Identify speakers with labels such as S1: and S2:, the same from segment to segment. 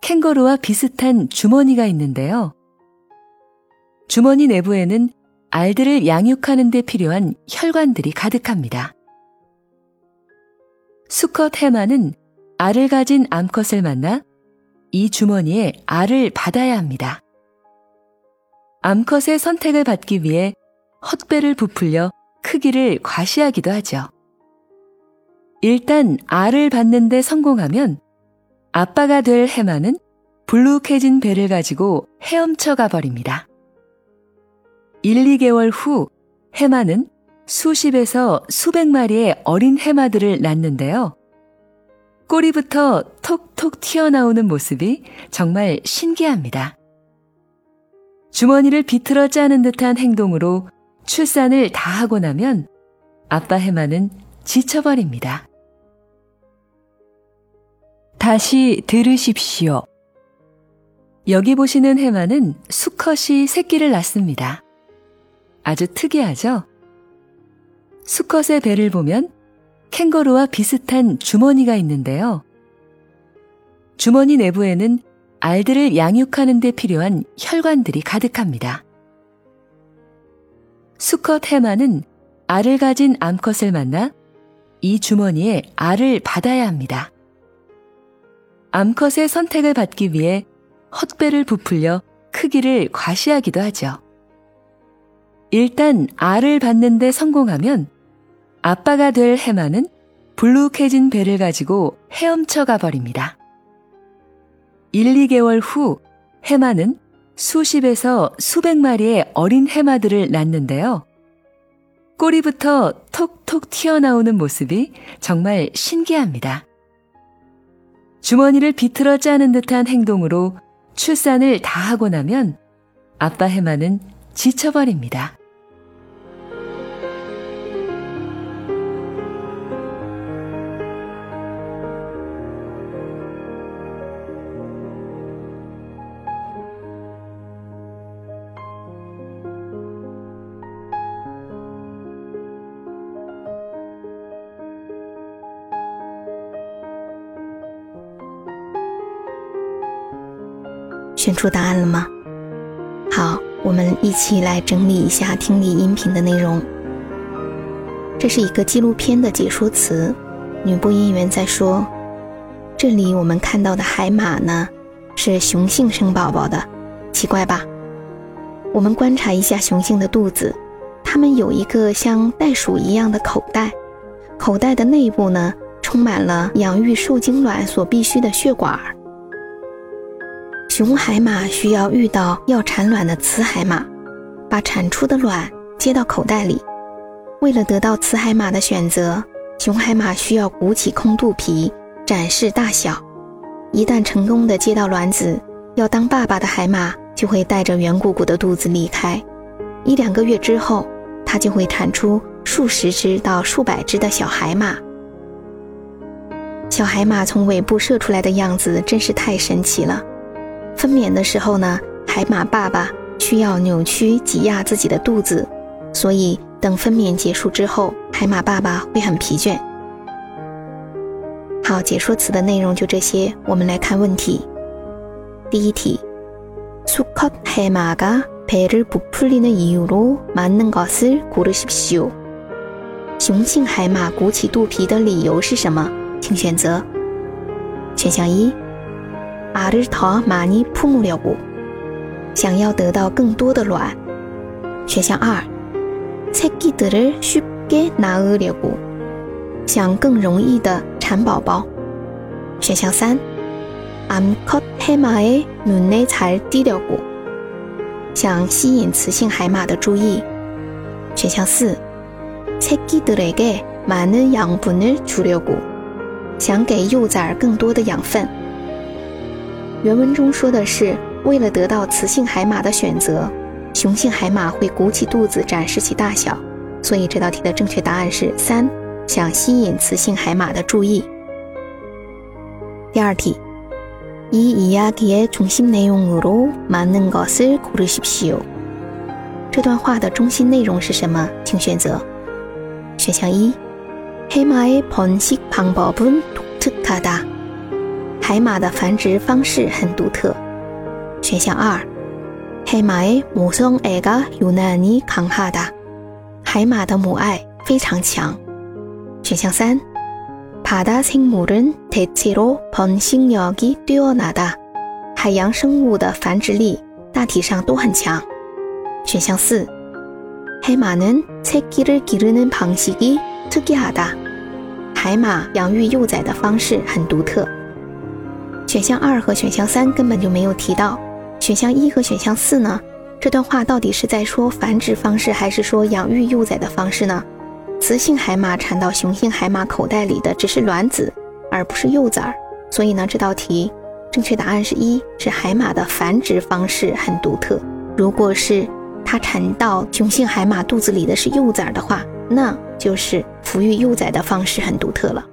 S1: 캥거루와 비슷한 주머니가 있는데요. 주머니 내부에는 알들을 양육하는 데 필요한 혈관들이 가득합니다. 수컷 해마는 알을 가진 암컷을 만나 이 주머니에 알을 받아야 합니다. 암컷의 선택을 받기 위해 헛배를 부풀려 크기를 과시하기도 하죠. 일단 알을 받는데 성공하면 아빠가 될 해마는 불룩해진 배를 가지고 헤엄쳐 가버립니다. 1, 2개월 후 해마는 수십에서 수백 마리의 어린 해마들을 낳는데요. 꼬리부터 톡톡 튀어나오는 모습이 정말 신기합니다. 주머니를 비틀어 짜는 듯한 행동으로 출산을 다 하고 나면 아빠 해마는 지쳐버립니다. 다시 들으십시오. 여기 보시는 해마는 수컷이 새끼를 낳습니다. 아주 특이하죠? 수컷의 배를 보면 캥거루와 비슷한 주머니가 있는데요. 주머니 내부에는 알들을 양육하는 데 필요한 혈관들이 가득합니다. 수컷 해마는 알을 가진 암컷을 만나 이 주머니에 알을 받아야 합니다. 암컷의 선택을 받기 위해 헛배를 부풀려 크기를 과시하기도 하죠. 일단 알을 받는데 성공하면 아빠가 될 해마는 불룩해진 배를 가지고 헤엄쳐 가버립니다. 1, 2개월 후 해마는 수십에서 수백 마리의 어린 해마들을 낳는데요. 꼬리부터 톡톡 튀어나오는 모습이 정말 신기합니다. 주머니를 비틀어 짜는 듯한 행동으로 출산을 다 하고 나면 아빠 해마는 지쳐버립니다.
S2: 选出答案了吗？好，我们一起来整理一下听力音频的内容。这是一个纪录片的解说词，女播音员在说：“这里我们看到的海马呢，是雄性生宝宝的，奇怪吧？我们观察一下雄性的肚子，它们有一个像袋鼠一样的口袋，口袋的内部呢，充满了养育受精卵所必需的血管。”雄海马需要遇到要产卵的雌海马，把产出的卵接到口袋里。为了得到雌海马的选择，雄海马需要鼓起空肚皮展示大小。一旦成功的接到卵子，要当爸爸的海马就会带着圆鼓鼓的肚子离开。一两个月之后，它就会产出数十只到数百只的小海马。小海马从尾部射出来的样子真是太神奇了。分娩的时候呢，海马爸爸需要扭曲挤压自己的肚子，所以等分娩结束之后，海马爸爸会很疲倦。好，解说词的内容就这些，我们来看问题。第一题，수컷해마가배를부풀리는이유로맞는것을고르십시오。 雄性海马鼓起肚皮的理由是什么？请选择。选项一。 알을 더 많이 품으려고 想要得到更多的卵。选项二，새끼들을 쉽게 낳으려고 想更容易的产宝宝。选项三，암컷 해마의 눈에 잘 띄려고 想吸引雌性海马的注意。选项四，새끼들에게 많은 양분을 주려고 想给幼崽更多的养分。 原文中说的是 为了得到雌性海马的选择，雄性海马会鼓起肚子展示其大小，所以这道题的正确答案是三，想吸引雌性海马的注意。第二题，이이야기의중심내용으로맞는것을고르십시오。这段话的中心内容是什么？请选择。选项一，해마의번식방법은독특하 다。 海马的繁殖方式很独特。选项二，해마의모성애가유난히강하 다。 海马的母爱非常强。选项三，바다생물은대체로번식력이뛰어나 다。 海洋生物的繁殖力大体上都很强。选项四，해마는새끼를기르는방식이특이하 다。 海马养育幼崽的方式很独特。 选项二和选项三根本就没有提到，选项一和选项四呢？这段话到底是在说繁殖方式，还是说养育幼崽的方式呢？雌性海马产到雄性海马口袋里的只是卵子，而不是幼崽儿。所以呢，这道题正确答案是一，是海马的繁殖方式很独特。如果是它产到雄性海马肚子里的是幼崽儿的话，那就是抚育幼崽的方式很独特了。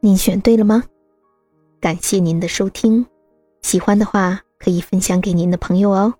S2: 你选对了吗？感谢您的收听，喜欢的话可以分享给您的朋友哦。